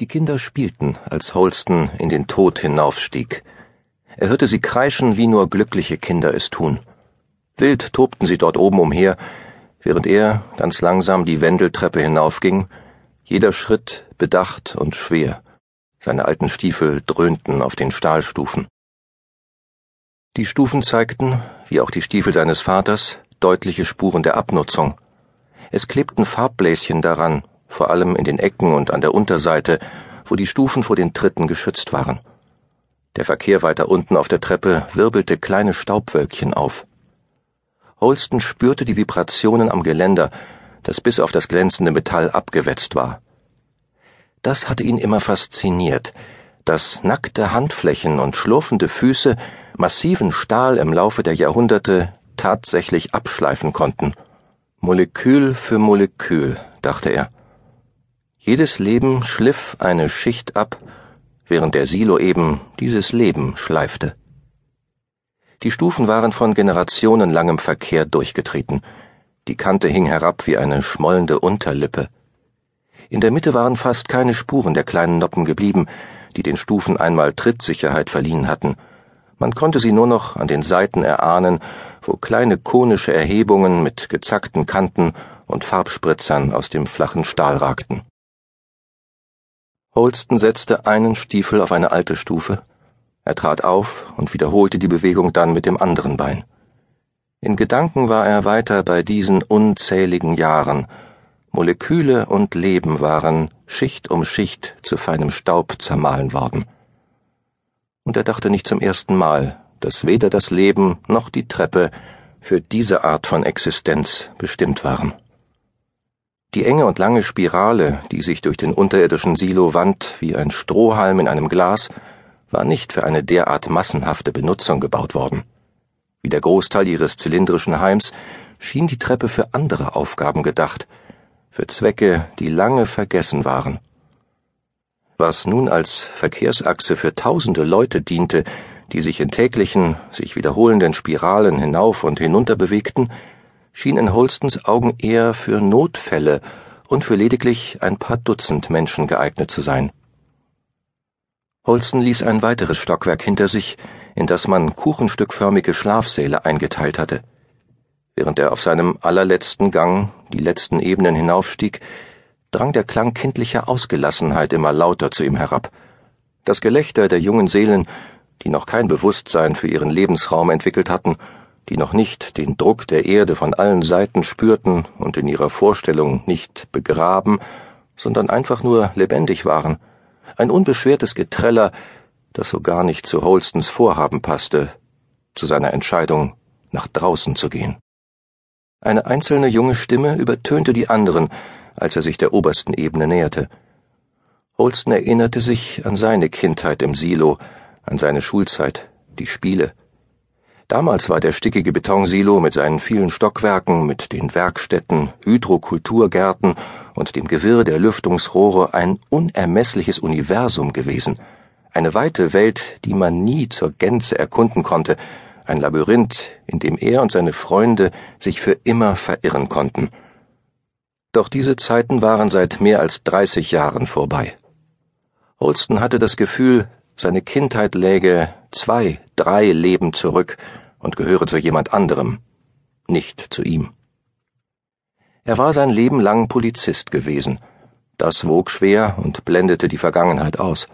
Die Kinder spielten, als Holston in den Tod hinaufstieg. Er hörte sie kreischen, wie nur glückliche Kinder es tun. Wild tobten sie dort oben umher, während er ganz langsam die Wendeltreppe hinaufging, jeder Schritt bedacht und schwer. Seine alten Stiefel dröhnten auf den Stahlstufen. Die Stufen zeigten, wie auch die Stiefel seines Vaters, deutliche Spuren der Abnutzung. Es klebten Farbbläschen daran, vor allem in den Ecken und an der Unterseite, wo die Stufen vor den Tritten geschützt waren. Der Verkehr weiter unten auf der Treppe wirbelte kleine Staubwölkchen auf. Holston spürte die Vibrationen am Geländer, das bis auf das glänzende Metall abgewetzt war. Das hatte ihn immer fasziniert, dass nackte Handflächen und schlurfende Füße massiven Stahl im Laufe der Jahrhunderte tatsächlich abschleifen konnten. Molekül für Molekül, dachte er. Jedes Leben schliff eine Schicht ab, während der Silo eben dieses Leben schleifte. Die Stufen waren von generationenlangem Verkehr durchgetreten. Die Kante hing herab wie eine schmollende Unterlippe. In der Mitte waren fast keine Spuren der kleinen Noppen geblieben, die den Stufen einmal Trittsicherheit verliehen hatten. Man konnte sie nur noch an den Seiten erahnen, wo kleine konische Erhebungen mit gezackten Kanten und Farbspritzern aus dem flachen Stahl ragten. Holston setzte einen Stiefel auf eine alte Stufe. Er trat auf und wiederholte die Bewegung dann mit dem anderen Bein. In Gedanken war er weiter bei diesen unzähligen Jahren. Moleküle und Leben waren Schicht um Schicht zu feinem Staub zermahlen worden. Und er dachte nicht zum ersten Mal, dass weder das Leben noch die Treppe für diese Art von Existenz bestimmt waren. Die enge und lange Spirale, die sich durch den unterirdischen Silo wand wie ein Strohhalm in einem Glas, war nicht für eine derart massenhafte Benutzung gebaut worden. Wie der Großteil ihres zylindrischen Heims schien die Treppe für andere Aufgaben gedacht, für Zwecke, die lange vergessen waren. Was nun als Verkehrsachse für tausende Leute diente, die sich in täglichen, sich wiederholenden Spiralen hinauf und hinunter bewegten, schien in Holstens Augen eher für Notfälle und für lediglich ein paar Dutzend Menschen geeignet zu sein. Holsten ließ ein weiteres Stockwerk hinter sich, in das man kuchenstückförmige Schlafsäle eingeteilt hatte. Während er auf seinem allerletzten Gang die letzten Ebenen hinaufstieg, drang der Klang kindlicher Ausgelassenheit immer lauter zu ihm herab. Das Gelächter der jungen Seelen, die noch kein Bewusstsein für ihren Lebensraum entwickelt hatten, die noch nicht den Druck der Erde von allen Seiten spürten und in ihrer Vorstellung nicht begraben, sondern einfach nur lebendig waren, ein unbeschwertes Getreller, das so gar nicht zu Holstons Vorhaben passte, zu seiner Entscheidung, nach draußen zu gehen. Eine einzelne junge Stimme übertönte die anderen, als er sich der obersten Ebene näherte. Holston erinnerte sich an seine Kindheit im Silo, an seine Schulzeit, die Spiele, Damals war der stickige Betonsilo mit seinen vielen Stockwerken, mit den Werkstätten, Hydrokulturgärten und dem Gewirr der Lüftungsrohre ein unermessliches Universum gewesen, eine weite Welt, die man nie zur Gänze erkunden konnte, ein Labyrinth, in dem er und seine Freunde sich für immer verirren konnten. Doch diese Zeiten waren seit mehr als dreißig Jahren vorbei. Holston hatte das Gefühl, seine Kindheit läge zwei, drei Leben zurück und gehöre zu jemand anderem, nicht zu ihm. Er war sein Leben lang Polizist gewesen. Das wog schwer und blendete die Vergangenheit aus.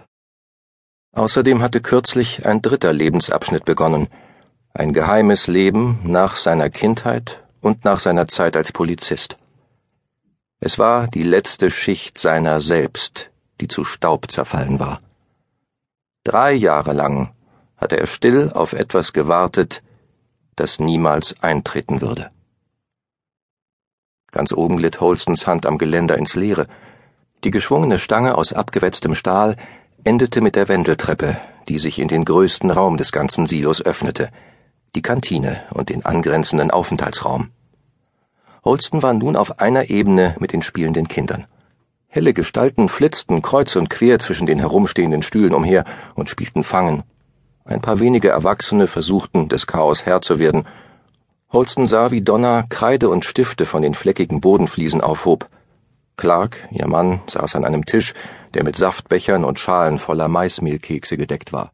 Außerdem hatte kürzlich ein dritter Lebensabschnitt begonnen, ein geheimes Leben nach seiner Kindheit und nach seiner Zeit als Polizist. Es war die letzte Schicht seiner selbst, die zu Staub zerfallen war. Drei Jahre lang hatte er still auf etwas gewartet, das niemals eintreten würde. Ganz oben glitt Holstons Hand am Geländer ins Leere. Die geschwungene Stange aus abgewetztem Stahl endete mit der Wendeltreppe, die sich in den größten Raum des ganzen Silos öffnete, die Kantine und den angrenzenden Aufenthaltsraum. Holston war nun auf einer Ebene mit den spielenden Kindern. Helle Gestalten flitzten kreuz und quer zwischen den herumstehenden Stühlen umher und spielten Fangen. Ein paar wenige Erwachsene versuchten, des Chaos Herr zu werden. Holston sah, wie Donna Kreide und Stifte von den fleckigen Bodenfliesen aufhob. Clark, ihr Mann, saß an einem Tisch, der mit Saftbechern und Schalen voller Maismehlkekse gedeckt war.